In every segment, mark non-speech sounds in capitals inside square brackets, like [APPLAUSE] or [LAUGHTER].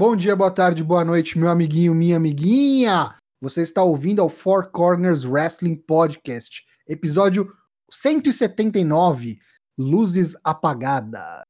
Bom dia, boa tarde, boa noite, meu amiguinho, minha amiguinha. Você está ouvindo ao Four Corners Wrestling Podcast, episódio 179, Luzes Apagadas.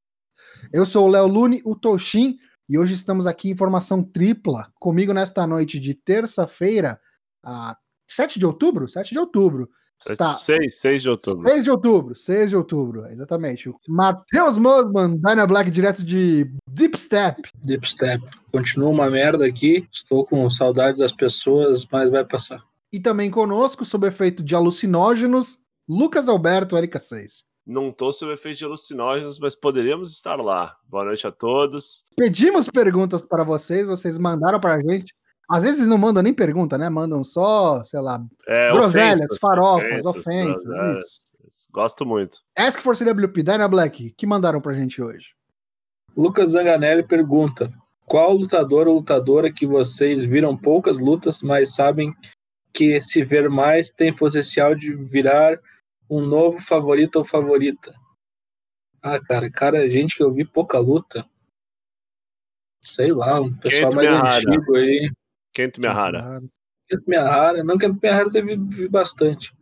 Eu sou o Léo Lune, o Toshin, e hoje estamos aqui em formação tripla, comigo nesta noite de terça-feira, a 7 de outubro? 7 de outubro. Está 6, 6 de outubro. 6 de outubro, 6 de outubro, exatamente. Matheus Mosman, Dyna Black, direto de Deep Step. Deep Step. Continua uma merda aqui, estou com saudade das pessoas, mas vai passar. E também conosco, sob efeito de alucinógenos, Lucas Alberto, Erika 6. Não estou sob efeito de alucinógenos, mas poderíamos estar lá. Boa noite a todos. Pedimos perguntas para vocês, vocês mandaram para a gente. Às vezes não mandam nem pergunta, né? Mandam só, sei lá, É, groselhas, ofensas, farofas, ofensas, groselhas. isso. Gosto muito. Ask for CWP, Dyna Black, que mandaram pra gente hoje? Lucas Zanganelli pergunta: qual lutador ou lutadora que vocês viram poucas lutas, mas sabem que se ver mais tem potencial de virar um novo favorito ou favorita? Ah, cara, cara, gente que eu vi pouca luta. Sei lá, um pessoal mais Miyahara. antigo aí. Kento Miyahara. Kento Miyahara, não Kento Miyahara teve vi bastante.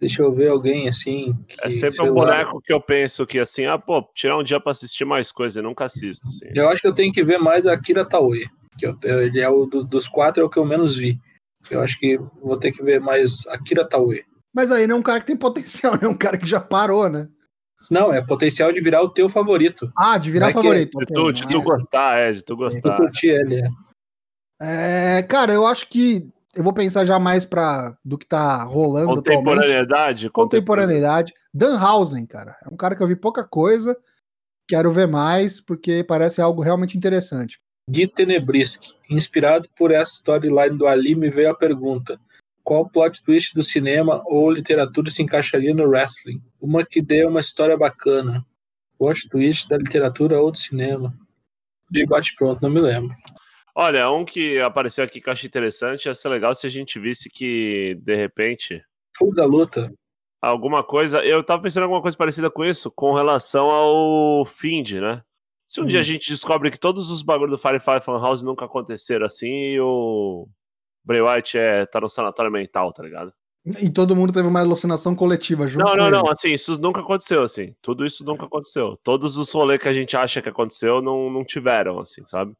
Deixa eu ver alguém assim. Que, É sempre um lá. boneco que eu penso que assim, ah, pô, tirar um dia pra assistir mais coisa, eu nunca assisto, assim. Eu acho que eu tenho que ver mais a Akira Taue. Que eu, ele é o do- dos quatro é o que eu menos vi. Eu acho que vou ter que ver mais Akira Taue. Mas aí não é um cara que tem potencial, né? Um cara que já parou, né? Não, é potencial de virar o teu favorito. Ah, de virar Vai que- favorito. De tu, de tu é- gostar, é, de tu Tu gostar. curtir ele. é. É, cara, eu acho que eu vou pensar já mais pra, do que tá rolando atualmente. Contemporaneidade? Contemporaneidade. Danhausen, cara. É um cara que eu vi pouca coisa. Quero ver mais, porque parece algo realmente interessante. Gui Tenebrisk. Inspirado por essa storyline do Ali, me veio a pergunta: qual plot twist do cinema ou literatura se encaixaria no wrestling? Uma que dê uma história bacana. Plot twist da literatura ou do cinema? De bate pronto, não me lembro. Olha, um que apareceu aqui que eu achei interessante, ia ser legal se a gente visse que, de repente, Full da luta. alguma coisa. Eu tava pensando em alguma coisa parecida com isso, com relação ao Find, né? Se um Hum. dia a gente descobre que todos os bagulhos do Firefly Funhouse nunca aconteceram assim e o Bray Wyatt é, tá no sanatório mental, tá ligado? E todo mundo teve uma alucinação coletiva junto Não, com não, ele. não, assim, isso nunca aconteceu, assim. Tudo isso nunca aconteceu. Todos os rolês que a gente acha que aconteceu não, não tiveram, assim, sabe?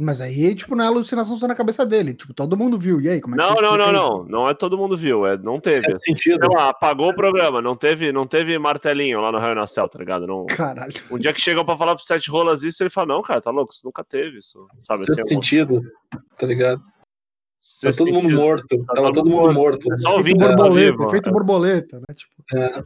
Mas aí, tipo, não é alucinação só na cabeça dele. Tipo, todo mundo viu. E aí, como é que Não, você não, não, não. Não é todo mundo viu, é, não teve. Faz sentido. Sei lá, apagou o programa, não teve, não teve martelinho lá no Raio na Cel, tá ligado? Não? Caralho. um dia que chegam pra falar pro Sete Rolas isso, ele fala, não, cara, tá louco, isso nunca teve isso, sabe? Faz Assim, sentido, tá ligado? Tá todo mundo sentido. morto. Tá Tava todo mundo morto. É só o Efeito Vince que tá borboleta, vivo. efeito é. borboleta, né? Tipo, É.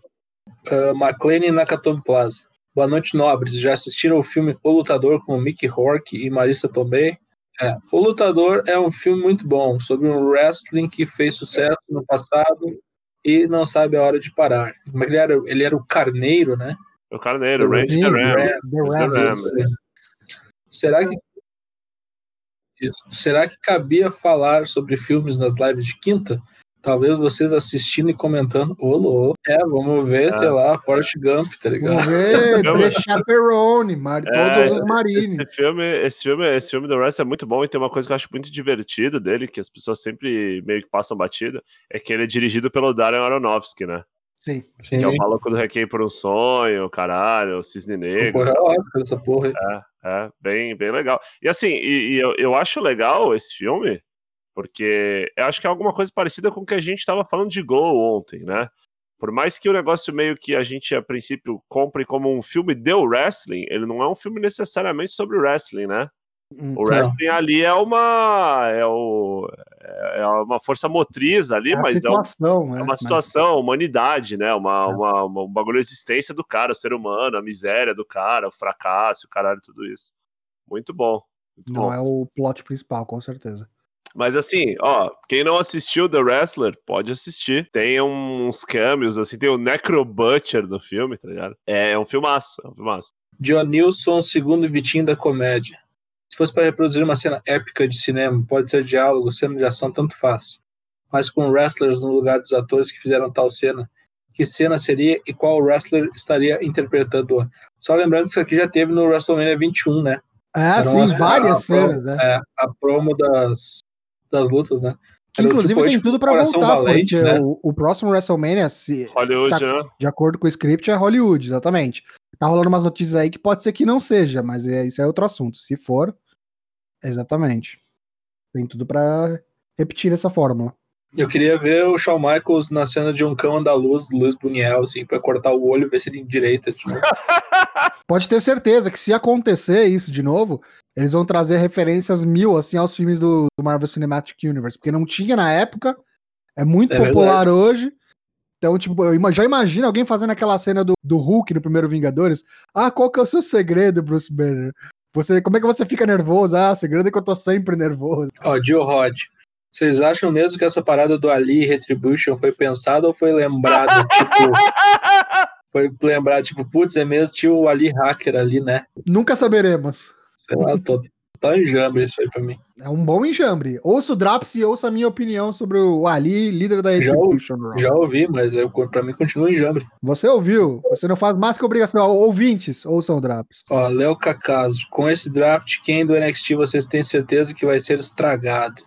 Uh, McLean e Nakatomi Plaza. Boa noite, nobres. Já assistiram o filme O Lutador com Mickey Rourke e Marissa Tomei? É. O Lutador é um filme muito bom sobre um wrestling que fez sucesso no passado e não sabe a hora de parar. É ele era? Ele era o carneiro, né? O Carneiro, O Randy the Ram, Ram. The. Ram. Será que isso. Será que cabia falar sobre filmes nas lives de quinta? Talvez vocês assistindo e comentando, ô louco. É, vamos ver, sei lá, Forrest Gump, tá ligado? Vamos ver, The Chaperone, Mar... É, todos os marines. Esse filme, esse filme, esse filme do Russ é muito bom e tem uma coisa que eu acho muito divertida dele, que as pessoas sempre meio que passam batida, é que ele é dirigido pelo Darren Aronofsky, né? Sim. Sim, Que é o maluco do Requiem por um Sonho, caralho, o Cisne Negro. porra, é Oscar essa porra aí. É, bem, bem legal. E assim, e, e eu, eu acho legal esse filme, porque eu acho que é alguma coisa parecida com o que a gente estava falando de Go ontem, né? Por mais que o negócio meio que a gente, a princípio, compre como um filme de wrestling, ele não é um filme necessariamente sobre wrestling, né? Hum. O wrestling ali é uma é, o, é uma força motriz ali, É mas é, um- situação, né? é uma Mas- situação, a humanidade, né? Uma, É. uma, uma- um bagulho de existência do cara, o ser humano, a miséria do cara, o fracasso, o caralho, tudo isso. Muito bom. Muito Não bom. é o plot principal, com certeza. Mas assim, ó, quem não assistiu The Wrestler, pode assistir. Tem uns cameos, assim, tem o Necro Butcher no filme, tá ligado? É, é um filmaço, é um filmaço. John Nilson, segundo Vitinho da comédia. Se fosse para reproduzir uma cena épica de cinema, pode ser diálogo, cena de ação, tanto faz. Mas com wrestlers no lugar dos atores que fizeram tal cena, que cena seria e qual wrestler estaria interpretando? Só lembrando que isso aqui já teve no WrestleMania 21, né? É, sim, umas- várias a cenas, né? É, a promo das, das lutas, né? Que Era, inclusive tipo, tem tipo, tudo pra Coração voltar, Valente, porque né? o, o próximo WrestleMania, se, Hollywood, Saca- né? de acordo com o script, é Hollywood, exatamente. Tá rolando umas notícias aí que pode ser que não seja, mas é, isso é outro assunto. Se for, exatamente. Tem tudo pra repetir essa fórmula. Eu queria ver o Shawn Michaels na cena de um cão andaluz, Luiz Buniel, assim, pra cortar o olho e ver se ele endireita de novo. [LAUGHS] Pode ter certeza que se acontecer isso de novo, eles vão trazer referências mil, assim, aos filmes do, do Marvel Cinematic Universe, porque não tinha na época, é muito É popular hoje. Então, tipo, eu já imagino alguém fazendo aquela cena do, do Hulk no primeiro Vingadores. Ah, qual que é o seu segredo, Bruce Banner? Você, como é que você fica nervoso? Ah, o segredo é que eu tô sempre nervoso. Ó, Joe Rod. Vocês acham mesmo que essa parada do Ali Retribution foi pensada ou foi lembrada? [LAUGHS] tipo, foi lembrado, tipo, putz, é mesmo, tinha o Ali Hacker ali, né? Nunca saberemos. Sei lá, tô, tá enjambre isso aí pra mim. É um bom enjambre. Ouça o Draps e ouça a minha opinião sobre o Ali, líder da Já Retribution. Raw. Já ouvi, mas eu, pra mim continua enjambre. Você ouviu? Você não faz mais que obrigação. Ouvintes, ouçam o Draps. Ó, Léo Cacaso, com esse draft, quem do NXT vocês têm certeza que vai ser estragado?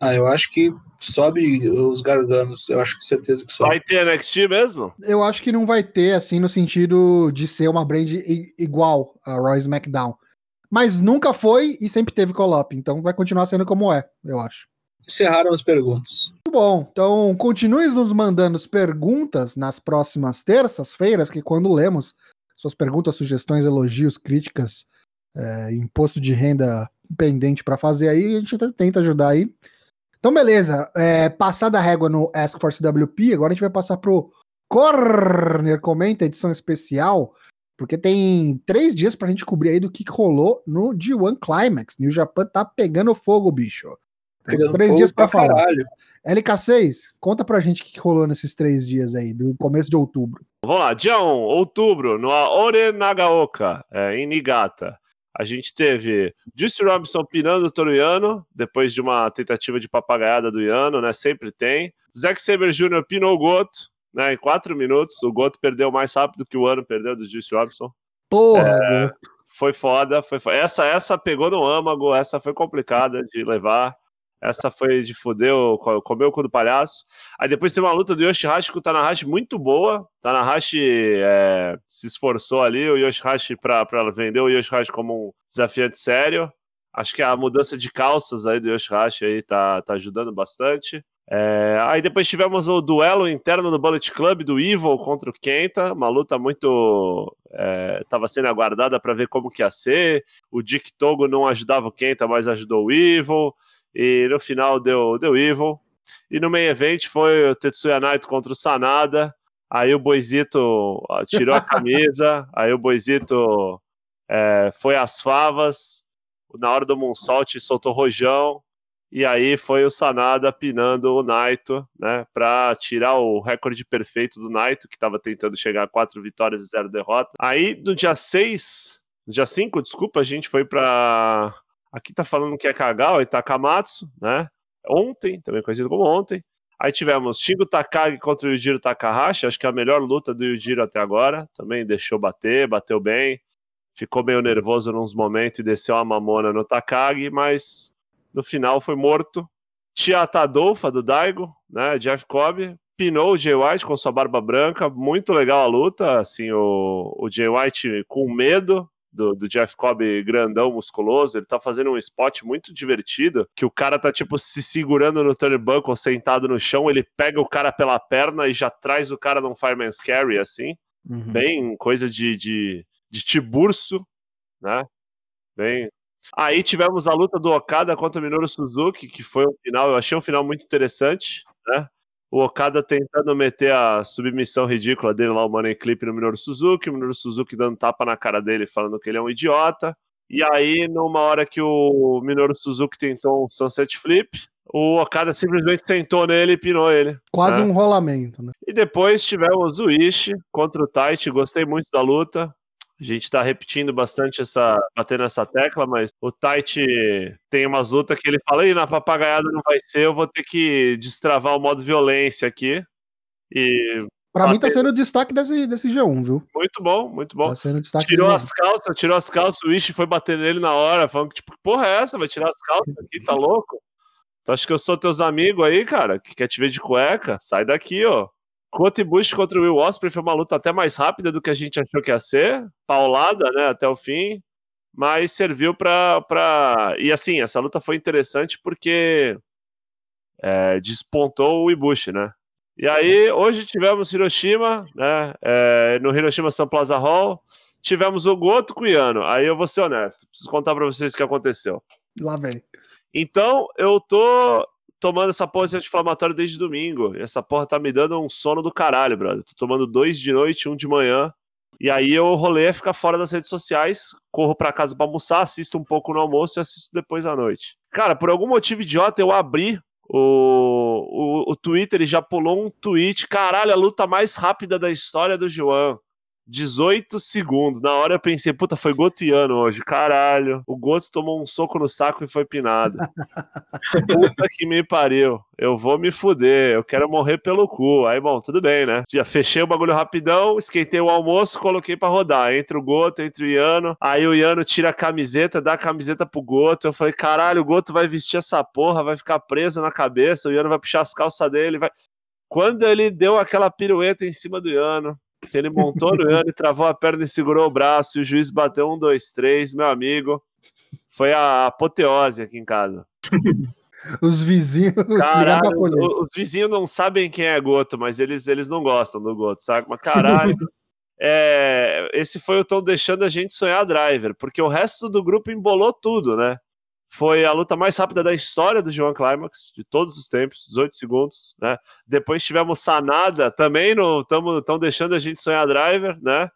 Ah, eu acho que sobe os garganos, eu acho que certeza que sobe. Vai ter NXT mesmo? Eu acho que não vai ter, assim, no sentido de ser uma brand igual a Roy SmackDown. Mas nunca foi e sempre teve call-up. Então vai continuar sendo como é, eu acho. Encerraram as perguntas. Muito bom. Então, continue nos mandando as perguntas nas próximas terças-feiras, que quando lemos suas perguntas, sugestões, elogios, críticas, é, imposto de renda pendente para fazer aí, a gente tenta ajudar aí. Então, beleza. É, passada a régua no Ask for CWP, agora a gente vai passar pro Corner Comenta, edição especial, porque tem três dias pra gente cobrir aí do que que rolou no G1 Climax. New Japan tá pegando fogo, bicho. Temos Pegando três fogo dias pra falar. caralho. LK6, conta pra gente o que que rolou nesses três dias aí, do começo de outubro. Vamos lá, dia 1, outubro, no Aore Nagaoka, é, em Niigata. A gente teve Juice Robinson pinando o Toriano, depois de uma tentativa de papagaiada do Iano, né? Sempre tem. Zack Saber Jr. pinou o Goto, né? Em quatro minutos. O Goto perdeu mais rápido que o ano perdeu do Juice Robinson. Porra, É. Foi foda, foi foda. Essa, essa pegou no âmago, essa foi complicada de levar. Essa foi de co- comeu o cu do palhaço. Aí depois tem uma luta do Yoshihashi com o Tanahashi muito boa. Tanahashi é, se esforçou ali, o Yoshihashi pra, pra vender o Yoshihashi como um desafiante sério. Acho que a mudança de calças aí do Yoshihashi aí tá, tá ajudando bastante. É, aí depois tivemos o duelo interno do Bullet Club do Evil contra o Kenta, uma luta muito estava sendo aguardada para ver como que ia ser. O Dick Togo não ajudava o Kenta, mas ajudou o Evil. E no final deu, deu Evil. E no main event foi o Tetsuya Naito contra o Sanada. Aí o Boizito tirou a [LAUGHS] camisa. aí o Boizito é, foi às favas. Na hora do Moonsault soltou rojão. E aí foi o Sanada pinando o Naito, né, para tirar o recorde perfeito do Naito, que estava tentando chegar a quatro vitórias e zero derrota. Aí no dia 6, no dia 5, desculpa, a gente foi para aqui tá falando que é Kagawa e Takamatsu, né? Ontem, também conhecido como ontem. Aí tivemos Shingo Takagi contra o Yujiro Takahashi, acho que é a melhor luta do Yujiro até agora. Também deixou bater, bateu bem. Ficou meio nervoso nos momentos e desceu a mamona no Takagi, mas no final foi morto. Chiata Adolfa do Daigo, né? Jeff Cobb, pinou o Jay White com sua barba branca. Muito legal a luta. Assim, o, o Jay White com medo do, do, Jeff Cobb grandão, musculoso. Ele tá fazendo um spot muito divertido. Que o cara tá, tipo, se segurando no turnbuckle, sentado no chão. Ele pega o cara pela perna e já traz o cara num Fireman's Carry, assim. Uhum. Bem coisa de, de, de tiburcio, né? Bem, Aí tivemos a luta do Okada contra o Minoru Suzuki, que foi um final, eu achei um final muito interessante, né? O Okada tentando meter a submissão ridícula dele lá, o Money Clip no Minoru Suzuki, o Minoru Suzuki dando tapa na cara dele, falando que ele é um idiota. E aí, numa hora que o Minoru Suzuki tentou um Sunset Flip, o Okada simplesmente sentou nele e pinou ele. Quase né? um rolamento, né? E depois tivemos o Ishi contra o Taichi, gostei muito da luta. A gente tá repetindo bastante essa, batendo essa tecla, mas o Taichi tem umas lutas que ele fala, e na papagaiada não vai ser, eu vou ter que destravar o modo violência aqui. E Pra mim tá sendo o destaque desse, desse G1, viu? Muito bom, muito bom. Tá sendo o destaque Tirou as calças, tirou as calças, o Ishi foi bater nele na hora, falando que, tipo, que porra é essa? Vai tirar as calças aqui, tá louco? Tu acha que eu sou teus amigos aí, cara, que quer te ver de cueca? Sai daqui, ó. Kota Ibushi contra o Will Ospreay foi uma luta até mais rápida do que a gente achou que ia ser. Paulada, né, até o fim. Mas serviu pra, pra... E assim, essa luta foi interessante porque é, despontou o Ibushi, né? E aí, hoje tivemos Hiroshima, né? é, no Hiroshima Sun Plaza Hall. Tivemos o Goto com o Yano. Aí eu vou ser honesto. Preciso contar pra vocês o que aconteceu. Lá vem. Então, eu tô tomando essa porra de anti-inflamatório desde domingo. Essa porra tá me dando um sono do caralho, brother. Tô tomando dois de noite, um de manhã. E aí eu rolei a ficar fora das redes sociais, corro pra casa pra almoçar, assisto um pouco no almoço e assisto depois à noite. Cara, por algum motivo idiota, eu abri o, o, o Twitter e já pulou um tweet. Caralho, a luta mais rápida da história do João. 18 segundos. Na hora eu pensei, puta, foi Gotiano hoje. Caralho. O Goto tomou um soco no saco e foi pinado. [LAUGHS] puta que me pariu. Eu vou me fuder. Eu quero morrer pelo cu. Aí, bom, tudo bem, né? Já fechei o bagulho rapidão, esquentei o almoço, coloquei pra rodar. Entre o Goto, entre o Iano. Aí o Iano tira a camiseta, dá a camiseta pro Goto. Eu falei, caralho, o Goto vai vestir essa porra, vai ficar preso na cabeça. O Iano vai puxar as calças dele. Vai... Quando ele deu aquela pirueta em cima do Iano, ele montou no Iano e travou a perna e segurou o braço, e o juiz bateu um, dois, três, meu amigo. Foi a apoteose aqui em casa. [LAUGHS] Os vizinhos [LAUGHS] Caralho, polícia. o- os vizinhos não sabem quem é Goto, mas eles, eles não gostam do Goto, sabe? Mas caralho. [LAUGHS] é, esse foi o Tão Deixando a Gente Sonhar Driver, porque o resto do grupo embolou tudo, né? Foi a luta mais rápida da história do João Climax, de todos os tempos, 18 segundos, né? Depois tivemos Sanada também no Tamo, Tão Deixando a Gente Sonhar Driver, né?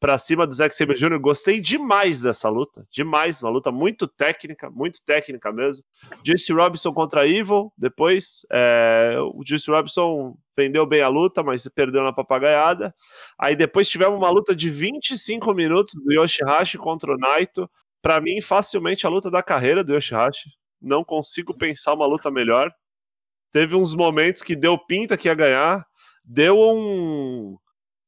Pra cima do Zack Sabre Jr. Gostei demais dessa luta, demais, uma luta muito técnica, muito técnica mesmo. Juice Robinson contra Evil, depois é, o Juice Robinson vendeu bem a luta, mas perdeu na papagaiada. Aí depois tivemos uma luta de 25 minutos do Yoshihashi contra o Naito. Pra mim, facilmente a luta da carreira do Yoshihashi. Não consigo pensar uma luta melhor. Teve uns momentos que deu pinta que ia ganhar. Deu um.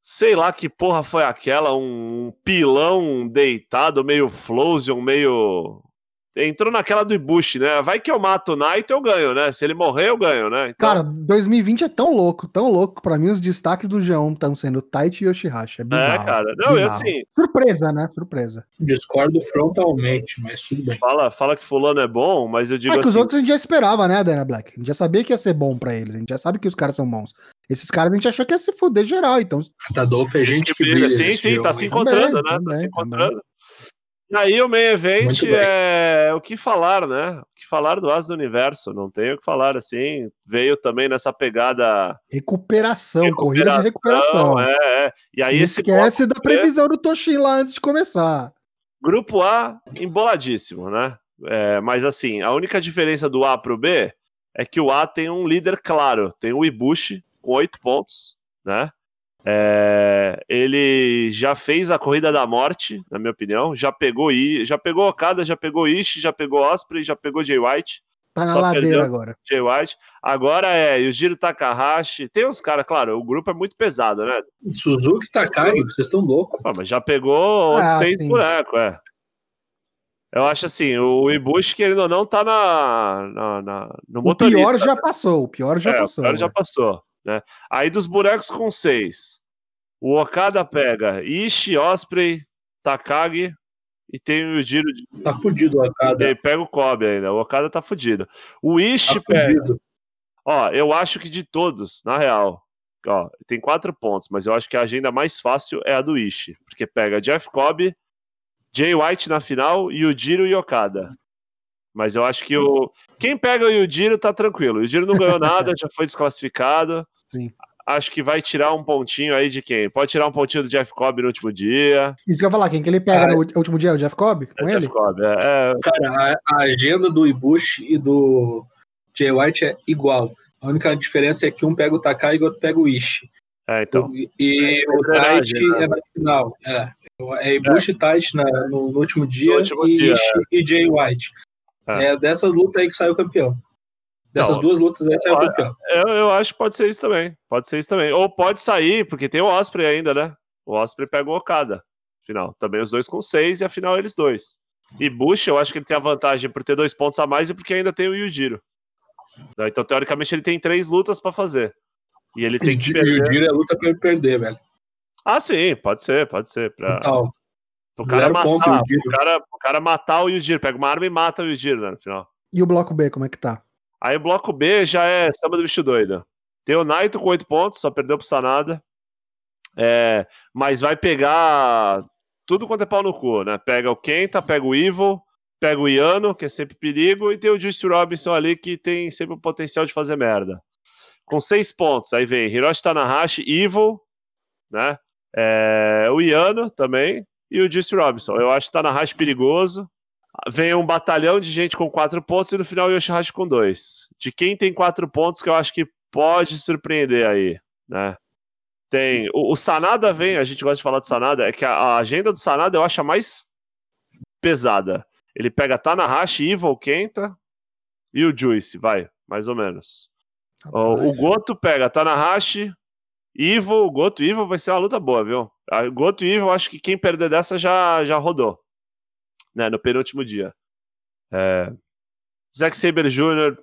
Sei lá que porra foi aquela, um pilão deitado, meio Flosion, meio. Entrou naquela do Ibushi, né? Vai que eu mato o Naito, eu ganho, né? Se ele morrer, eu ganho, né? Então, Cara, 2020 é tão louco, tão louco. Pra mim, os destaques do G1 estão sendo Taichi e Yoshihashi. É bizarro. é, cara. Não, bizarro. assim, Surpresa, né? Surpresa. Discordo frontalmente, mas tudo bem. fala, fala que fulano é bom, mas eu digo é que os assim. outros a gente já esperava, né, Dana Black? A gente já sabia que ia ser bom pra eles. A gente já sabe que os caras são bons. Esses caras a gente achou que ia se fuder geral, então. Tadolfo é gente que brilha. Sim, sim, tá se encontrando, Também, né? tá se encontrando. E aí o main event é o que falar, né? O que falar do As do Universo, não tenho o que falar, assim, veio também nessa pegada... Recuperação, corrida de recuperação. É, é. E aí Não esquece bloco da previsão do Toshin lá antes de começar. Grupo A, emboladíssimo, né? É, mas assim, a única diferença do A pro B é que o A tem um líder claro, tem o Ibushi com oito pontos, né? É, ele já fez a corrida da morte, na minha opinião. Já pegou I, já pegou Okada, já pegou Ishi, já pegou Osprey, já pegou Jay White. Tá na ladeira agora. Jay White. Agora é Yujiro Takahashi. Tem uns caras, claro, o grupo é muito pesado, né? Suzuki Takagi, vocês estão loucos. Pô, mas já pegou Ah, 800 sim. bonecos, é. Eu acho assim, o Ibushi, querendo ou não, tá na, na, na- no O pior já passou, o pior já é, passou. O pior já passou, né? Aí dos bonecos com seis, o Okada pega Ishi, Osprey, Takagi e tem o Yujiro de... Tá fudido o E Akada. aí pega o Kobe ainda. O Okada tá fudido. O Ishi Tá pega... fudido. Ó, eu acho que de todos, na real, ó, tem quatro pontos, mas eu acho que a agenda mais fácil é a do Ishi, porque pega Jeff Cobb, Jay White na final e o Jiro e Okada. Mas eu acho que o quem pega o Yujiro tá tranquilo. O Yujiro não ganhou [LAUGHS] nada, já foi desclassificado. Sim. Acho que vai tirar um pontinho aí de quem? Pode tirar um pontinho do Jeff Cobb no último dia. Isso que eu ia falar, quem que ele pega Ah, no último dia? O Jeff Cobb? Com É ele? Jeff Cobb, é, é, Cara, a, a agenda do Ibushi e do Jay White é igual. A única diferença é que um pega o Takai e o outro pega o Ishi. é, então. E, e É o verdade, Taichi né? é na final. É, é Ibushi e Taichi na- no, no último dia último e dia, Ishi e Jay White. É. É. dessa luta aí que saiu campeão. Dessas Não, duas lutas aí saiu campeão. Eu, eu acho que pode ser isso também. Pode ser isso também. Ou pode sair, porque tem o Osprey ainda, né? O Osprey pega o Okada. Final. Também os dois com seis e afinal eles dois. E Bush, eu acho que ele tem a vantagem por ter dois pontos a mais e porque ainda tem o Yujiro. Então, teoricamente, ele tem três lutas pra fazer. E ele tem E que o perder. Giro é luta pra ele perder, velho. Ah, sim, pode ser, pode ser. Pra... Total. O cara, matar, ponto, Yujiro. o, cara, o cara matar o Yujiro, pega uma arma e mata o Yujiro né, no final. E o bloco B, como é que tá? Aí bloco B já é samba do bicho doido. Tem o Naito com 8 pontos, só perdeu pro Sanada. É, mas vai pegar tudo quanto é pau no cu, né? Pega o Kenta, pega o Evil, pega o Iano, que é sempre perigo, e tem o Juice Robinson ali, que tem sempre o potencial de fazer merda. Com 6 pontos, aí vem Hiroshi Tanahashi, Evil, né? É, o Iano também, e o Juice Robinson. Eu acho o Tanahashi perigoso. Vem um batalhão de gente com quatro pontos e no final o Yoshihashi com dois. De quem tem quatro pontos que eu acho que pode surpreender aí, né? Tem. O, o Sanada vem, a gente gosta de falar do Sanada, é que a, a agenda do Sanada eu acho a mais pesada. Ele pega Tanahashi, Evil, Kenta e o Juice, vai, mais ou menos. O, o Goto pega Tanahashi, Evil, Goto e Evil vai ser uma luta boa, viu? A Goto e Evil, acho que quem perder dessa já, já rodou né, no penúltimo dia. É... Zack Saber Jr.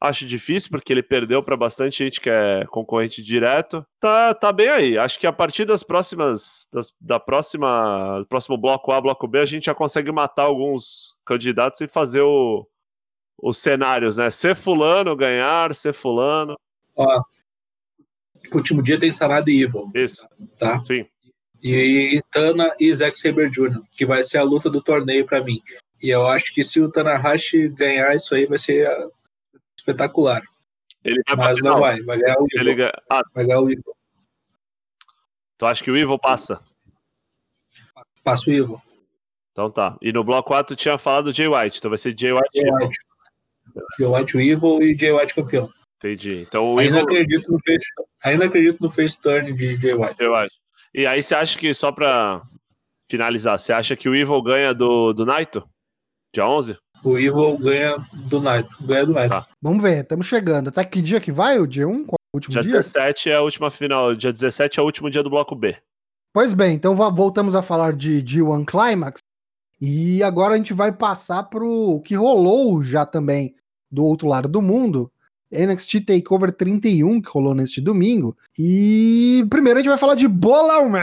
acho difícil porque ele perdeu para bastante gente que é concorrente direto. Tá, tá bem aí. Acho que a partir das próximas das, da próxima do próximo bloco A, bloco B, a gente já consegue matar alguns candidatos e fazer o, os cenários, né? Ser fulano, ganhar, ser fulano. Ó, último dia tem Sanada e Evil, Isso, tá? sim. E Tana e Zack Saber Jr., que vai ser a luta do torneio pra mim. E eu acho que se o Tanahashi ganhar isso aí vai ser ah, espetacular. Ele vai Mas não vai, vai ganhar o Evil. ganha- Ah, Vai ganhar o Evil. tu acha que o Evil passa? Passa o Evil. Então tá. E no bloco A tu tinha falado do Jay White, então vai ser Jay White. Jay. White. Jay White o Evil e Jay White campeão. Entendi. Então o Ainda Evil. acredito no face, ainda acredito no face turn de Jay White. Eu acho. E aí você acha que, só pra finalizar, você acha que o Evil ganha do, do Naito? Dia 11? O Evil ganha do Night. Ganha do Night. Tá. Vamos ver, estamos chegando. Até que dia que vai o dia 1? Qual é o último Dia dia? 17 é a última final. Dia 17 é o último dia do bloco B. Pois bem, então voltamos a falar de G1 Climax. E agora a gente vai passar pro que rolou já também do outro lado do mundo. NXT Takeover 31, que rolou neste domingo. E primeiro a gente vai falar de Bolão Man.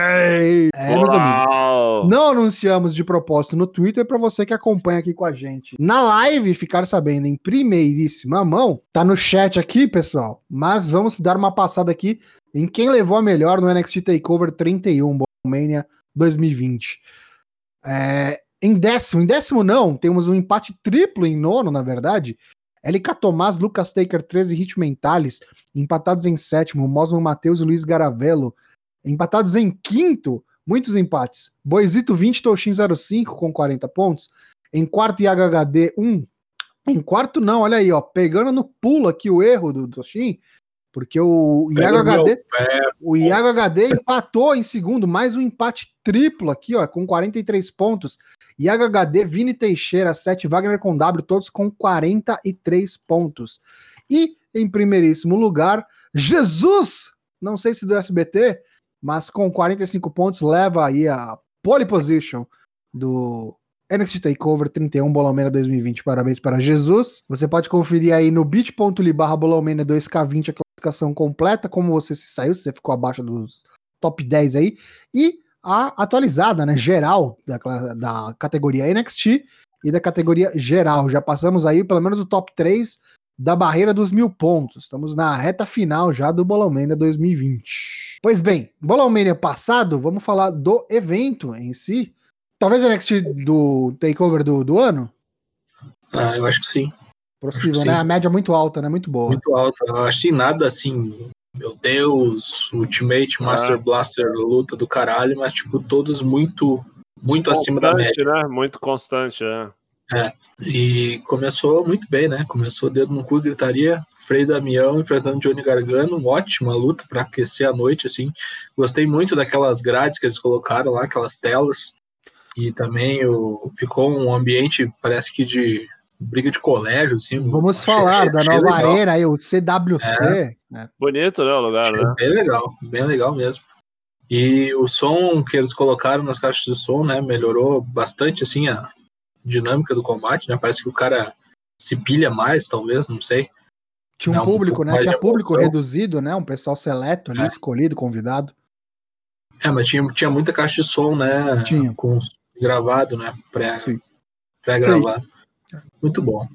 É, meus amigos. Não anunciamos de propósito no Twitter para você que acompanha aqui com a gente. Na live, ficar sabendo em primeiríssima mão, tá no chat aqui, pessoal. Mas vamos dar uma passada aqui em quem levou a melhor no NXT Takeover 31, Mania 2020. É, em décimo, em décimo não, temos um empate triplo em nono, na verdade. LK Tomás, Lucas Taker 13 e Hit Mentales, empatados em sétimo, Mosman Matheus e Luiz Garavello, empatados em quinto, muitos empates. Boisito 20, Toshin 05 com 40 pontos. Em quarto, IHHD 1. Em quarto, não, olha aí, ó, pegando no pulo aqui o erro do Toshin, porque o IHHD, pé. o IHHD empatou em segundo, mais um empate triplo aqui, ó, com 43 pontos. IHHD, Vini Teixeira, 7, Wagner com W, todos com 43 pontos. E em primeiríssimo lugar, Jesus, não sei se do SBT, mas com 45 pontos leva aí a pole position do NXT Takeover 31 Bolomena 2020. Parabéns para Jesus. Você pode conferir aí no bit.ly barra Bolomena 2K20 a classificação completa, como você se saiu, se você ficou abaixo dos top 10 aí, e a atualizada, né, geral da, da categoria NXT e da categoria geral. Já passamos aí pelo menos o top 3 da barreira dos mil pontos. Estamos na reta final já do Bolomania 2020. Pois bem, Bolomania passado, vamos falar do evento em si. Talvez NXT do takeover do, do ano? Ah, eu acho que sim. Possível, né? A média é muito alta, né? Muito boa. Muito alto. Eu acho que nada assim. Meu Deus, Ultimate Master Ah. Blaster, luta do caralho, mas tipo, todos muito, muito acima da média. Constante, né? Muito constante, é. E começou muito bem, né? Começou dedo no cu, gritaria. Frei Damião enfrentando Johnny Gargano, ótima luta para aquecer a noite, assim. Gostei muito daquelas grades que eles colocaram lá, aquelas telas. E também o, ficou um ambiente, parece que de briga de colégio, assim. Vamos falar achei- da achei nova legal. arena aí, o CWC. né? Bonito, né, o lugar, Achei né? Bem legal, bem legal mesmo. E o som que eles colocaram nas caixas de som, né, melhorou bastante, assim, a dinâmica do combate, né? Parece que o cara se pilha mais, talvez, não sei. Tinha um um público, né? Tinha público reduzido, né? Um pessoal seleto ali, É. escolhido, convidado. É, mas tinha, tinha muita caixa de som, né? Tinha. Com gravado, né? Pré, Sim. pré-gravado. Muito bom.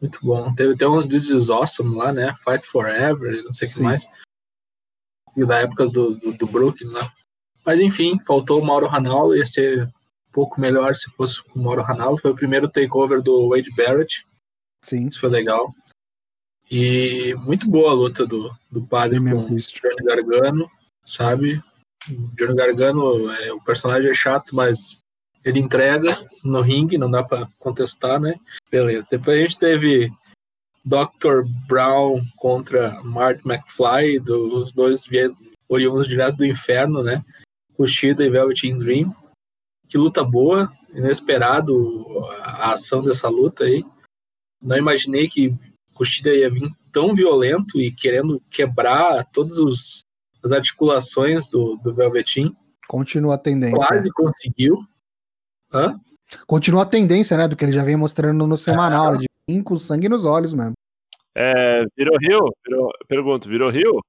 Muito bom. Teve até uns This is Awesome lá, né? Fight Forever, não sei o que mais. E da época do, do, do Brooklyn lá. Mas enfim, faltou o Mauro Ranallo, ia ser um pouco melhor se fosse com o Mauro Ranallo. Foi o primeiro takeover do Wade Barrett, Sim. isso foi legal. E muito boa a luta do, do padre Damian com o. Johnny Gargano, sabe? O Johnny Gargano, é, o personagem é chato, mas ele entrega no ringue, não dá pra contestar, né? Beleza. Depois a gente teve Dr. Brown contra Mark McFly, do- os dois oriundos direto do inferno, né? Kushida e Velveteen Dream. Que luta boa, inesperado a a ação dessa luta aí. Não imaginei que Kushida ia vir tão violento e querendo quebrar todas os- as articulações do, do Velveteen. Continua a tendência. Quase conseguiu. Hã? Continua a tendência, né? Do que ele já vem mostrando no semanal, né, de vir com sangue nos olhos mesmo. É, virou Rio? Virou, pergunto, virou Rio?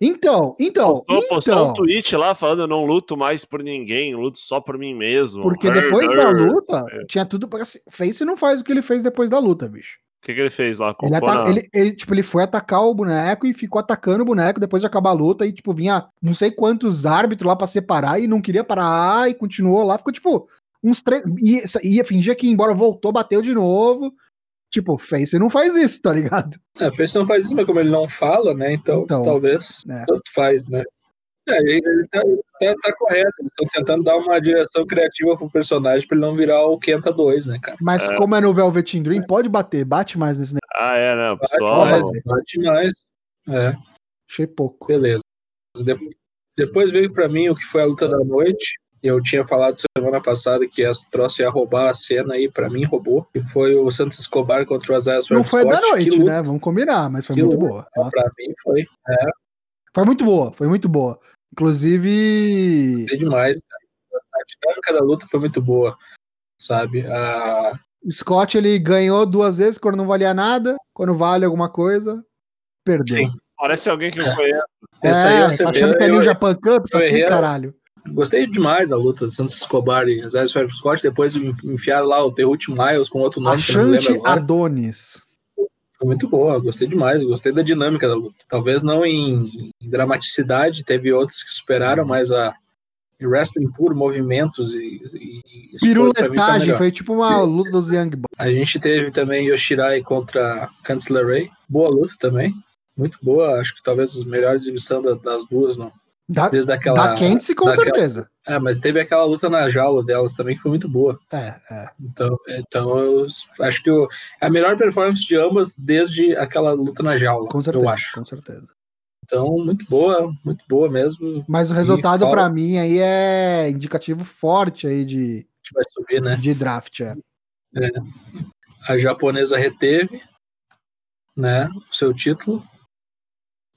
Então, então, Postou, postou então. um tweet lá falando: eu não luto mais por ninguém, luto só por mim mesmo. Porque Her, depois da luta, tinha tudo pra. Face não faz o que ele fez depois da luta, bicho. O que, que ele fez lá? Ele, ele- ele, tipo, ele foi atacar o boneco e ficou atacando o boneco depois de acabar a luta. E, tipo, vinha não sei quantos árbitros lá pra separar e não queria parar e continuou lá. Ficou, tipo, uns três. Ia, ia fingir que ia embora, voltou, bateu de novo. Tipo, Face não faz isso, tá ligado? É, o Face não faz isso, mas como ele não fala, né? Então, Então, talvez é. tanto faz, né? É, ele, ele tá, tá, tá correto. Eles estão tentando dar uma direção criativa pro personagem pra ele não virar o Kenta 2, né, cara? Mas como é no Velvet Dream, pode bater, bate mais nesse negócio. Ah, é, né? O Bate pessoal. mais, bate mais. É, Achei pouco. beleza. De- Depois veio pra mim o que foi a luta da noite. Eu tinha falado semana passada que essa troça ia roubar a cena aí, pra mim roubou. Que foi o Santos Escobar contra o Isaiah Não foi da noite, Que luta, né? Vamos combinar, mas foi Que muito luta. boa. Nossa, Pra mim foi, Foi muito boa, foi muito boa. Inclusive, foi demais. cara. A dinâmica da luta foi muito boa, sabe? A, o Scott ele ganhou duas vezes quando não valia nada, quando vale alguma coisa, perdeu. Sim. Parece alguém que eu É. conheço. Essa aí é, eu tá achando que é Eu- New Japan Cup, isso eu aqui, errei. caralho. Gostei demais da luta do Santos Escobar e Isaiah Swerve Scott. Depois enfiaram lá o The Root Miles com outro nome que eu não Achante agora. Adonis. Foi muito boa, gostei demais, gostei da dinâmica da luta. Talvez não em, em dramaticidade, teve outros que superaram, mas a em wrestling puro, movimentos e, e e isso foi- foi Piruletagem, tipo uma luta dos Young Bucks. A gente teve também Yoshirai contra Cancelar Ray. Boa luta também. Muito boa, acho que talvez a melhor exibição da- das duas, não. Da, Desde aquela. da com daquela- certeza. É, mas teve aquela luta na jaula delas também que foi muito boa. É, é. Então, então eu acho que é a melhor performance de ambas desde aquela luta na jaula, Com certeza. eu acho. Com certeza. Então, muito boa, muito boa mesmo. Mas o resultado pra mim aí é indicativo forte aí de, Que vai subir, né? de draft. É. A japonesa reteve, né, o seu título.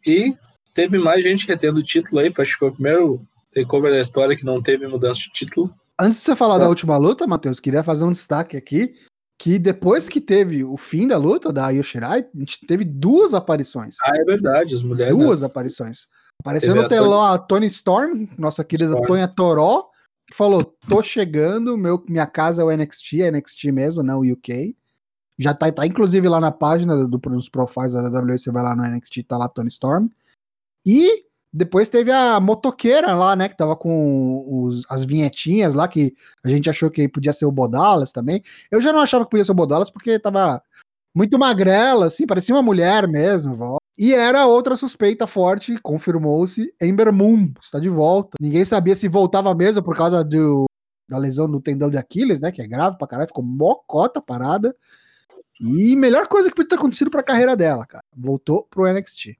E teve mais gente retendo o título aí. Acho que foi o primeiro takeover da história que não teve mudança de título. Antes de você falar É. da última luta, Matheus, queria fazer um destaque aqui. Que depois que teve o fim da luta da Yoshirai, a gente teve duas aparições. Ah, é verdade, as mulheres. duas aparições. Apareceu Teve no a telão a Tony Storm, nossa querida Storm. Tonha Toró, que falou: tô chegando, meu, minha casa é o NXT, é NXT mesmo, não o UK. Já tá, tá inclusive lá na página do, dos profiles da WWE, você vai lá no NXT, tá lá Tony Storm. E depois teve a motoqueira lá, né, que tava com os- as vinhetinhas lá, que a gente achou que podia ser o Bodalas também. Eu já não achava que podia ser o Bodalas, porque tava muito magrela, assim, parecia uma mulher mesmo. E era outra suspeita forte, confirmou-se, Ember Moon está de volta. Ninguém sabia se voltava mesmo por causa do, da lesão no tendão de Aquiles, né, que é grave pra caralho, ficou mocota parada. E melhor coisa que podia ter acontecido pra carreira dela, cara. Voltou pro NXT.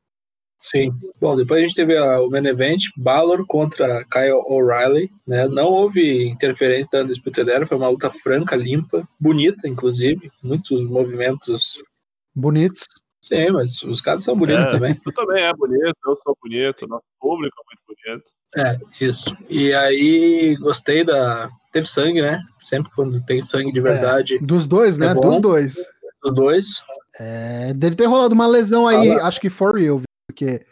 Sim. Bom, depois a gente teve a, o main event, Balor contra Kyle O'Reilly, né? Não houve interferência da Undisputed Era, foi uma luta franca, limpa, bonita, inclusive, muitos movimentos Bonitos. Sim, mas os caras são bonitos É. também. Tu também é bonito, eu sou bonito, nosso público é muito bonito. É, isso. E aí, gostei da. Teve sangue, né? Sempre quando tem sangue de verdade, Dos dois, né? É bom. Dos dois. os dois. É, deve ter rolado uma lesão aí, Fala. acho que for real? Porque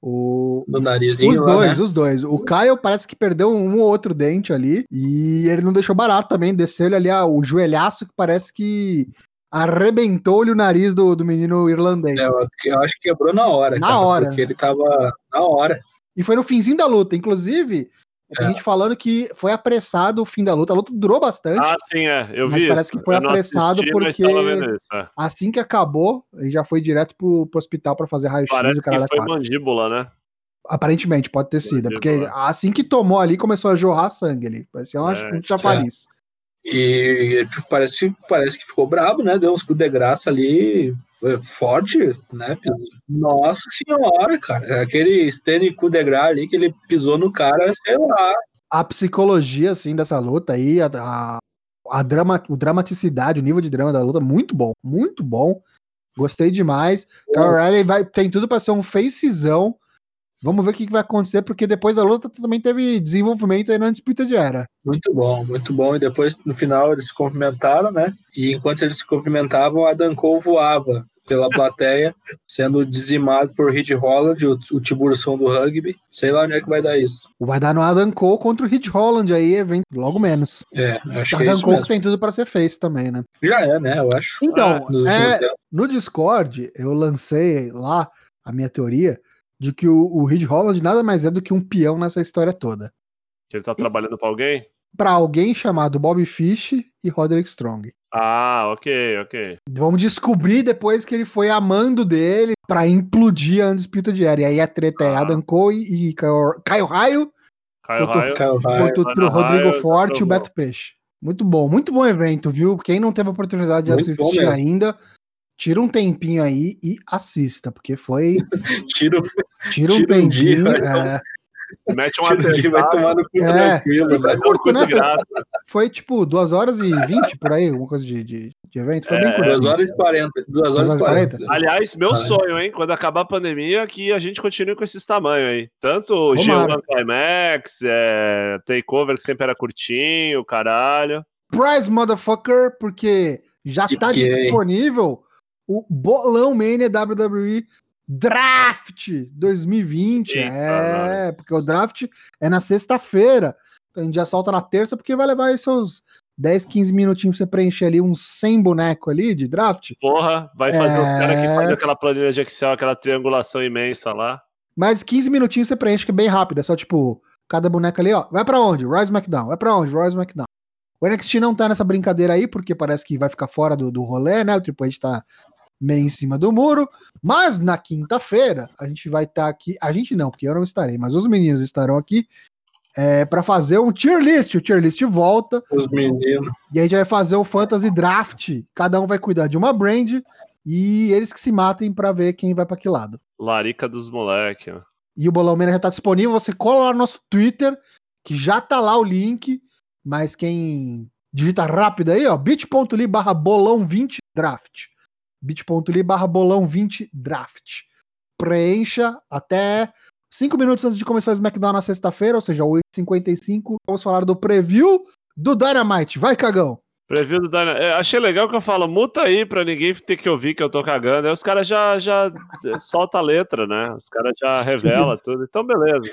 o, No narizinho os dois, né? os dois. O Kyle parece que perdeu um ou outro dente ali e ele não deixou barato também, desceu-lhe ali ah, o joelhaço que parece que arrebentou-lhe o nariz do, do menino irlandês. É, eu, eu acho que quebrou na hora. Na cara, hora. Porque ele tava na hora. E foi no finzinho da luta, inclusive, tem É. gente falando que foi apressado o fim da luta. A luta durou bastante. Ah, sim, é. Eu Mas vi parece isso. que foi Eu apressado assisti, mas porque- isso, é. Assim que acabou, ele já foi direto pro, pro hospital pra fazer raio-x Parece o cara que da foi mandíbula, né? Aparentemente, pode ter sido. é Porque assim que tomou ali, começou a jorrar sangue ali. Parecia uma, É, um chafariz. E parece, parece que ficou brabo, né? Deu uns cu de graça ali, forte, né? Nossa senhora, cara. Aquele Stanley cu de gra ali que ele pisou no cara, sei lá. A psicologia, assim, dessa luta aí, a, a, a drama, o dramaticidade, o nível de drama da luta, muito bom. Muito bom. Gostei demais. Kyle O'Reilly vai, tem tudo pra ser um facezão. Vamos ver o que, vai acontecer, porque depois da luta também teve desenvolvimento aí na disputa de era. Muito bom, muito bom. E depois, no final, eles se cumprimentaram, né? E enquanto eles se cumprimentavam, a Dan Cole voava pela plateia, sendo dizimado por Reed Holland, o, o tiburção do rugby. Sei lá onde é que vai dar isso. Vai dar no Adam Cole contra o Hit Holland aí, evento, logo menos. É, acho O que é Adam isso Cole mesmo. tem tudo pra ser face também, né? Já é, né? Eu acho. Então, Nos é, no Discord, eu lancei lá a minha teoria de que o, o Reed Holland nada mais é do que um peão nessa história toda. Que ele tá trabalhando pra alguém? Pra alguém chamado Bob Fish e Roderick Strong. Ah, ok, ok. Vamos descobrir depois que ele foi amando dele pra implodir a Undisputed Era. E aí a treta é Ah. Adam Cole e Caio Raio Caio Raio. Rodrigo Raio, Forte e o tá. Beto Peixe. Muito bom, muito bom evento, viu? Quem não teve a oportunidade de Muito assistir ainda, tira um tempinho aí e assista, porque foi. [LAUGHS] Tiro, Tira um Tira um dia, tempinho. vai é, Mete um [LAUGHS] de vai tomar no cu É, tranquilo, e foi velho. curto, cu né? graça. Foi tipo 2 horas e 20 por aí, alguma coisa de, de, de evento. Foi bem É, curto. 2 horas e 40. 2 horas Duas e horas e 40. Aliás, meu sonho, hein? Quando acabar a pandemia, que a gente continue com esses tamanhos aí. Tanto o Tomara. G1 Climax, é, Takeover, que sempre era curtinho, caralho. Prize, motherfucker, porque já E tá que- disponível o Bolão Mania WWE Draft 2020. Eita, é, nós. porque o draft é na sexta-feira. Então a gente já solta na terça, porque vai levar aí seus 10, 15 minutinhos pra você preencher ali uns 100 boneco ali de draft. Porra, vai fazer os É. caras que fazem aquela planilha de Excel, aquela triangulação imensa lá. Mas 15 minutinhos você preenche, que é bem rápido. É só tipo, cada boneca ali, ó. Vai pra onde? Rise McDown. Vai pra onde? Rise McDown. O NXT não tá nessa brincadeira aí, porque parece que vai ficar fora do, do rolê, né? O Triple H tá meio em cima do muro. Mas na quinta-feira, a gente vai estar aqui. A gente não, porque eu não estarei, mas os meninos estarão aqui é, para fazer um tier list. O tier list volta. Os meninos. E aí a gente vai fazer o Fantasy Draft. Cada um vai cuidar de uma brand. E eles que se matem pra ver quem vai pra que lado. Larica dos moleque, ó. E o Bolão Mena já tá disponível. Você cola lá no nosso Twitter, que já tá lá o link. Mas quem digita rápido aí, ó, bit.ly barra bolão 20 draft. bit.ly barra bolão 20 draft. Preencha até 5 minutos antes de começar o SmackDown na sexta-feira, ou seja, 8h55. Vamos falar do preview do Dynamite. Vai, cagão! Preview do Dyna... é, achei legal que eu falo, muta aí pra ninguém ter que ouvir que eu tô cagando. Aí os caras já, já é, solta a letra, né? Os caras já revela [LAUGHS] tudo. Então, beleza.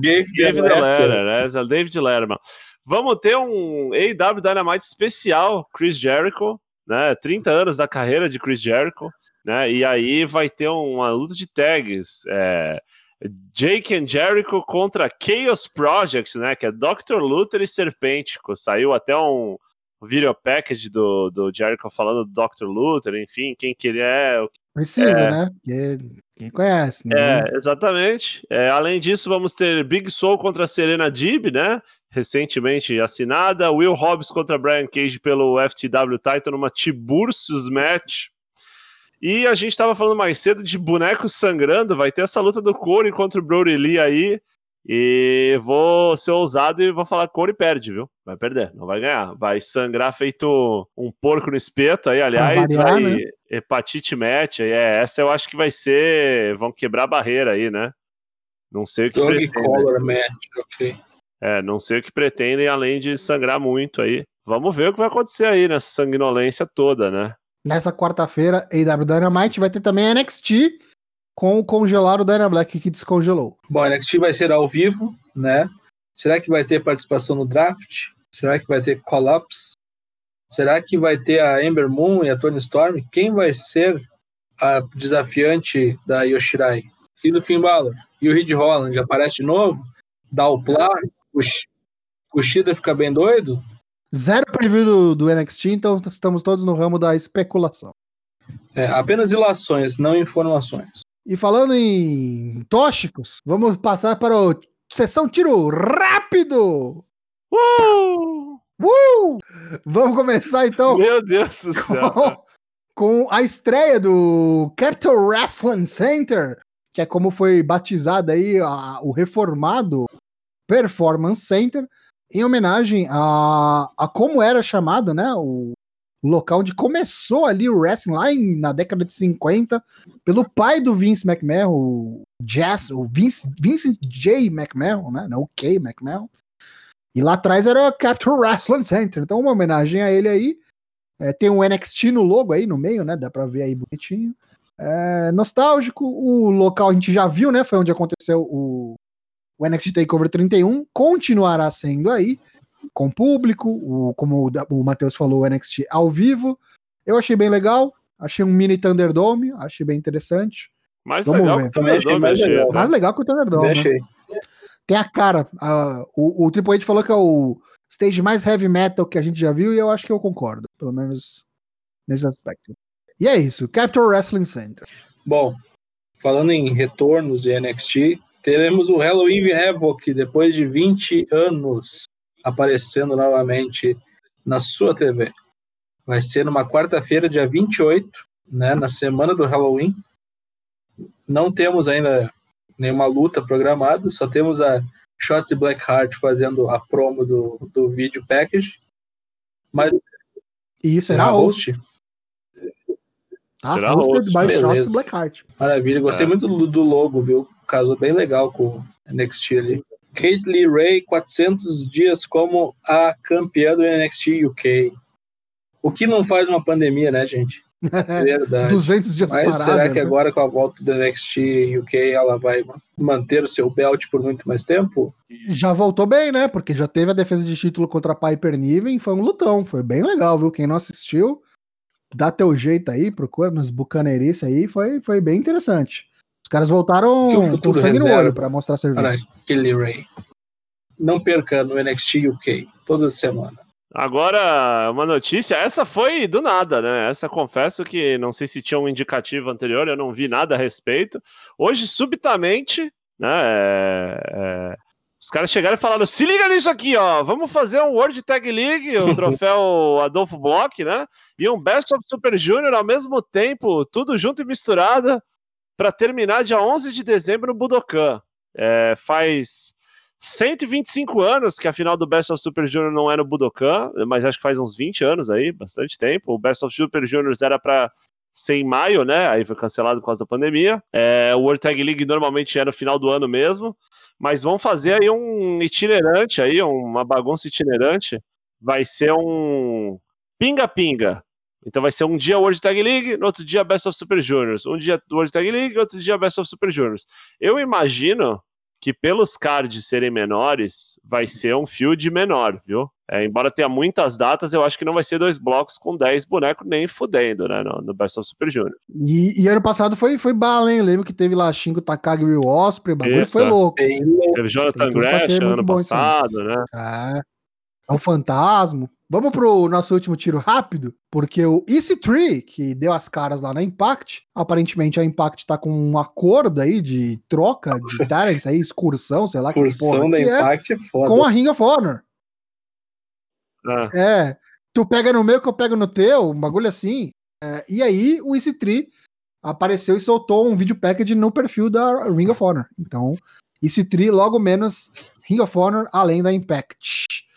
David Letter. Lerner, né? David Lerman. Vamos ter um AEW Dynamite especial, Chris Jericho, né? 30 anos da carreira de Chris Jericho, né? E aí vai ter uma luta de tags. É... Jake and Jericho contra Chaos Project, né? Que é Dr. Luther e Serpêntico. Saiu até um video package do, do Jericho falando do Dr. Luther, enfim, quem que ele é, o Precisa, É. né? Porque quem conhece, né? É, exatamente. É, além disso, vamos ter Big Soul contra Serena Dib, né? Recentemente assinada. Will Hobbs contra Brian Cage pelo FTW Title numa Tiburcios match. E a gente tava falando mais cedo de bonecos sangrando, vai ter essa luta do Corey contra o Brody Lee aí. E vou ser ousado e vou falar que Corey perde, viu? Vai perder, não vai ganhar. Vai sangrar feito um porco no espeto aí, aliás, variar, vai né? hepatite match. aí, É, essa eu acho que vai ser. Vão quebrar a barreira aí, né? Não sei o que Dog pretendem. Collar Match, ok. É, não sei o que pretendem, além de sangrar muito aí. Vamos ver o que vai acontecer aí nessa sanguinolência toda, né? Nessa quarta-feira, AW Dynamite vai ter também NXT com o congelar o Dana Black que descongelou. Bom, NXT vai ser ao vivo, né? Será que vai ter participação no draft? Será que vai ter call-ups? Será que vai ter a Ember Moon e a Tony Storm? Quem vai ser a desafiante da Yoshirai? E do Finn Balor? E o Reed Holland aparece de novo? Dá o plá? O Sh- o Shida fica bem doido? Zero preview do, do NXT, então estamos todos no ramo da especulação. É, apenas ilações, não informações. E falando em tóxicos, vamos passar para o sessão tiro rápido. Uh! Uh! Vamos começar então Meu Deus do céu. com, com a estreia do Capital Wrestling Center, que é como foi batizado aí a- o reformado Performance Center, em homenagem a, a como era chamado, né, o local onde começou ali o wrestling lá em- na década de 50, pelo pai do Vince McMahon, o Jazz, o Vince, Vincent J. McMahon, né, não o K. McMahon. E lá atrás era o Capital Wrestling Center, então uma homenagem a ele aí. É, tem um NXT no logo aí no meio, né? Dá pra ver aí bonitinho. É, nostálgico. O local a gente já viu, né? Foi onde aconteceu o, o NXT Takeover 31. Continuará sendo aí, com público. O, como o, o Matheus falou, o NXT ao vivo. Eu achei bem legal. Achei um mini Thunderdome. Achei bem interessante. Mais Vamos legal ver. que o Thunderdome, mais achei, legal. Mais legal que o Thunderdome. né? Deixa aí. Tem a cara. ah, o, o Triple H falou que é o stage mais heavy metal que a gente já viu e eu acho que eu concordo. Pelo menos nesse aspecto. E é isso. Capital Wrestling Center. Bom, falando em retornos de NXT, teremos o Halloween Havoc depois de 20 anos aparecendo novamente na sua TV. Vai ser numa quarta-feira, dia 28, né, na semana do Halloween. Não temos ainda nenhuma luta programada, só temos a Shots e Blackheart fazendo a promo do, do vídeo package. Mas E será será host. host? Tá? Será Hosted host, by beleza. Shots Blackheart. Maravilha, gostei É. muito do, do logo, viu? Casou bem legal com o NXT ali. Kate Lee Ray, 400 dias como a campeã do NXT UK. O que não faz uma pandemia, né, gente? [LAUGHS] É verdade. 200 dias Mas parada. será que né? agora com a volta do NXT UK ela vai manter o seu belt por muito mais tempo? Já voltou bem, né? Porque já teve a defesa de título contra a Piper Niven. Foi um lutão. Foi bem legal, viu? Quem não assistiu, dá teu jeito aí, procura nos bucaneirices aí. Foi, foi bem interessante. Os caras voltaram Que o com futuro sangue no reserva olho pra mostrar Para serviço. Kate Lee Ray. Não perca no NXT UK, toda semana. Agora, uma notícia, essa foi do nada, né? Essa confesso que não sei se tinha um indicativo anterior, eu não vi nada a respeito. Hoje, subitamente, né? é, é, os caras chegaram e falaram: se liga nisso aqui, ó. Vamos fazer um World Tag League, o [LAUGHS] troféu Adolfo Block, né? E um Best of Super Junior ao mesmo tempo, tudo junto e misturado, para terminar dia 11 de dezembro no Budokan. É, faz 125 anos que a final do Best of Super Junior não é no Budokan, mas acho que faz uns 20 anos aí, bastante tempo. O Best of Super Juniors era para ser em maio, né? Aí foi cancelado por causa da pandemia. É, o World Tag League normalmente é no final do ano mesmo, mas vão fazer aí um itinerante aí, uma bagunça itinerante. Vai ser um pinga-pinga. Então vai ser um dia World Tag League, no outro dia Best of Super Juniors. Um dia World Tag League, outro dia Best of Super Juniors. Eu imagino que pelos cards serem menores, vai ser um field menor, viu? É, embora tenha muitas datas, eu acho que não vai ser dois blocos com 10 bonecos nem fudendo, né? No, no Best of Super Junior. E, e ano passado foi, foi bala, hein? Eu lembro que teve lá Shingo Takagi e o Osprey, o bagulho Isso, foi é. louco. Teve Jonathan Grash muito ano passado, né? É. É um fantasma. Vamos pro nosso último tiro rápido, porque o EC3, que deu as caras lá na Impact, aparentemente a Impact tá com um acordo aí de troca de [LAUGHS] talents aí, excursão, sei lá que Cursão porra da que é, Impact é foda. com a Ring of Honor. É. É, tu pega no meu que eu pego no teu, um bagulho assim. É, e aí o EC3 apareceu e soltou um vídeo package no perfil da Ring of Honor. Então, isso tri logo menos Ring of Honor além da Impact.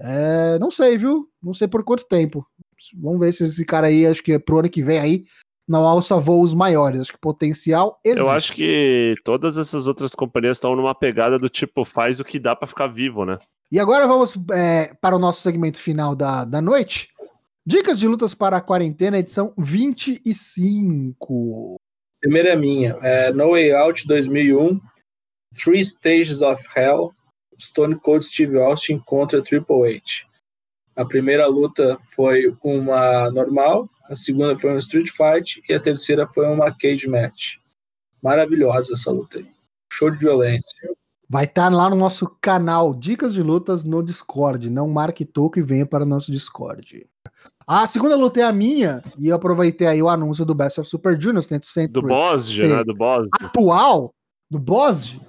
É, não sei, viu? Não sei por quanto tempo. Vamos ver se esse cara aí, acho que é pro ano que vem aí, não alça voos maiores. Acho que potencial existe. Eu acho que todas essas outras companhias estão numa pegada do tipo, faz o que dá para ficar vivo, né? E agora vamos é, para o nosso segmento final da, da noite. Dicas de lutas para a quarentena, edição 25. Primeira é minha. É no Way Out 2001, Three Stages of Hell, Stone Cold Steve Austin contra Triple H. A primeira luta foi uma normal, a segunda foi um Street Fight e a terceira foi uma Cage Match. Maravilhosa essa luta aí. Show de violência. Vai estar tá lá no nosso canal Dicas de Lutas no Discord. Não marque toco e venha para o nosso Discord. A segunda luta é a minha, e eu aproveitei aí o anúncio do Best of Super Juniors, tento sempre. Do Bosge, né? Do Bosge. Atual, do Bosge.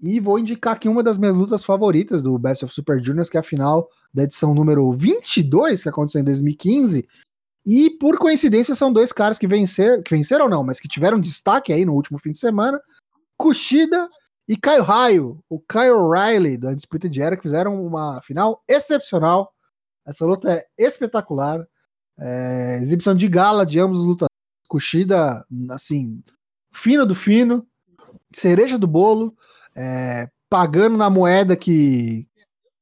E vou indicar aqui uma das minhas lutas favoritas do Best of Super Juniors, que é a final da edição número 22, que aconteceu em 2015. E por coincidência são dois caras que venceram, que venceram não, mas que tiveram destaque aí no último fim de semana. Kushida e Caio Raio, o Kyle Riley do Undisputed Era, que fizeram uma final excepcional. Essa luta é espetacular. É, exibição de gala de ambos os lutadores. Kushida, assim, fino do fino, cereja do bolo, é, pagando na moeda que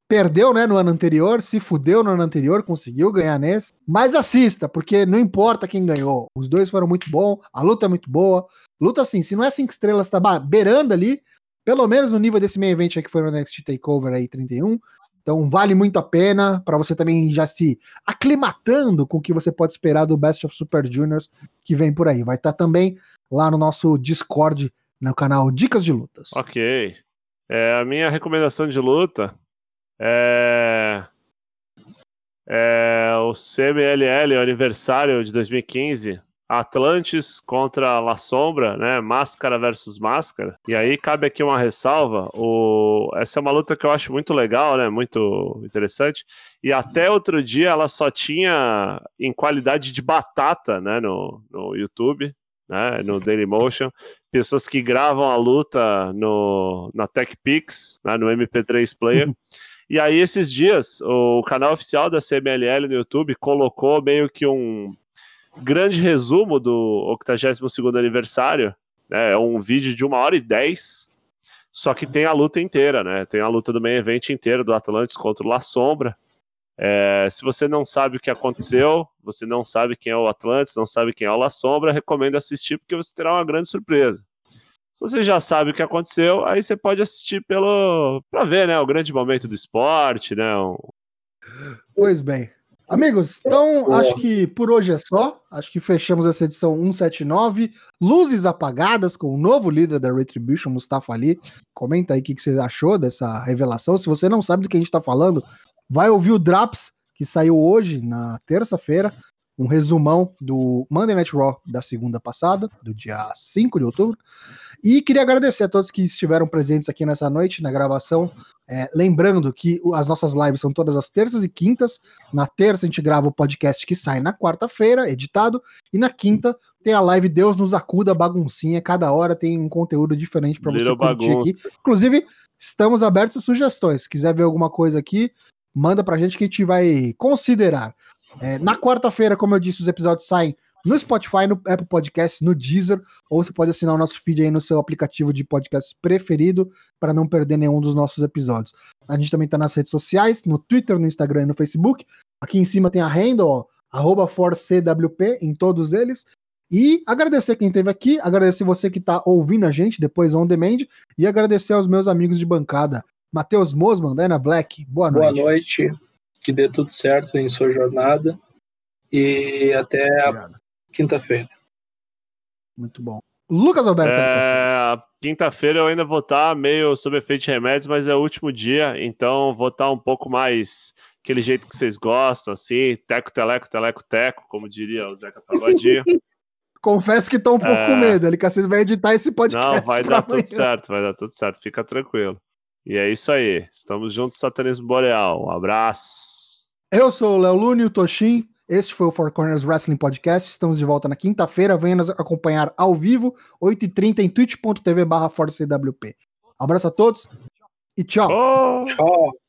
perdeu né, no ano anterior, se fudeu no ano anterior, conseguiu ganhar nesse. Mas assista, porque não importa quem ganhou. Os dois foram muito bons, a luta é muito boa. Luta assim, se não é cinco estrelas, tá beirando ali, pelo menos no nível desse meio evento que foi no Next Takeover aí 31. Então vale muito a pena para você também já se aclimatando com o que você pode esperar do Best of Super Juniors que vem por aí. Vai estar tá também lá no nosso Discord, no canal Dicas de Lutas. Ok. É, a minha recomendação de luta é, é o CMLL, aniversário de 2015, Atlantis contra La Sombra, né? Máscara versus máscara. E aí cabe aqui uma ressalva. O... Essa é uma luta que eu acho muito legal, né? Muito interessante. E até outro dia ela só tinha em qualidade de batata, né? No, no YouTube, né? No Dailymotion. Pessoas que gravam a luta no, na TechPix, né? no MP3 Player. [LAUGHS] E aí, esses dias, o canal oficial da CMLL no YouTube colocou meio que um grande resumo do 82º aniversário, né? É um vídeo de uma hora e dez, só que tem a luta inteira, né? Tem a luta do main event inteiro do Atlantis contra o La Sombra. É, se você não sabe o que aconteceu, você não sabe quem é o Atlantis, não sabe quem é o La Sombra, recomendo assistir porque você terá uma grande surpresa. Se você já sabe o que aconteceu, aí você pode assistir pelo para ver, né, o grande momento do esporte, né? Um... Pois bem. Amigos, então acho que por hoje é só. Acho que fechamos essa edição 179. Luzes apagadas com o novo líder da Retribution, Mustafa Ali. Comenta aí o que, que você achou dessa revelação. Se você não sabe do que a gente está falando, vai ouvir o Draps, que saiu hoje, na terça-feira. Um resumão do Monday Night Raw da segunda passada, do dia 5 de outubro. E queria agradecer a todos que estiveram presentes aqui nessa noite, na gravação. É, lembrando que as nossas lives são todas as terças e quintas. Na terça a gente grava o podcast que sai na quarta-feira, editado. E na quinta tem a live Deus nos acuda, baguncinha. Cada hora tem um conteúdo diferente para você curtir bagunça. aqui. Inclusive, estamos abertos a sugestões. Se quiser ver alguma coisa aqui, manda pra gente que a gente vai considerar. É, na quarta-feira, como eu disse, os episódios saem no Spotify, no Apple Podcasts, no Deezer, ou você pode assinar o nosso feed aí no seu aplicativo de podcast preferido para não perder nenhum dos nossos episódios. A gente também está nas redes sociais, no Twitter, no Instagram e no Facebook. Aqui em cima tem a handle, forcewp em todos eles. E agradecer quem esteve aqui, agradecer você que está ouvindo a gente depois on demand e agradecer aos meus amigos de bancada. Matheus Mosman, Dana Black, boa noite. Boa noite, que dê tudo certo em sua jornada e até quinta-feira. Muito bom. Lucas Alberto. É, quinta-feira eu ainda vou estar meio sob efeito de remédios, mas é o último dia, então vou estar um pouco mais aquele jeito que vocês gostam, assim, teco, teleco, teleco, teco, como diria o Zeca Pagodinho. [LAUGHS] Confesso que estou um pouco é... com medo, ele Cacete vai editar esse podcast. Não, vai dar amanhã. tudo certo, vai dar tudo certo, fica tranquilo. E é isso aí, estamos juntos, Satanismo Boreal. Um abraço. Eu sou o Léo Lune, o Toshin. Este foi o Four Corners Wrestling Podcast. Estamos de volta na quinta-feira. Venha nos acompanhar ao vivo, 8h30 em twitch.tv barra Abraço a todos e tchau. Oh. Tchau.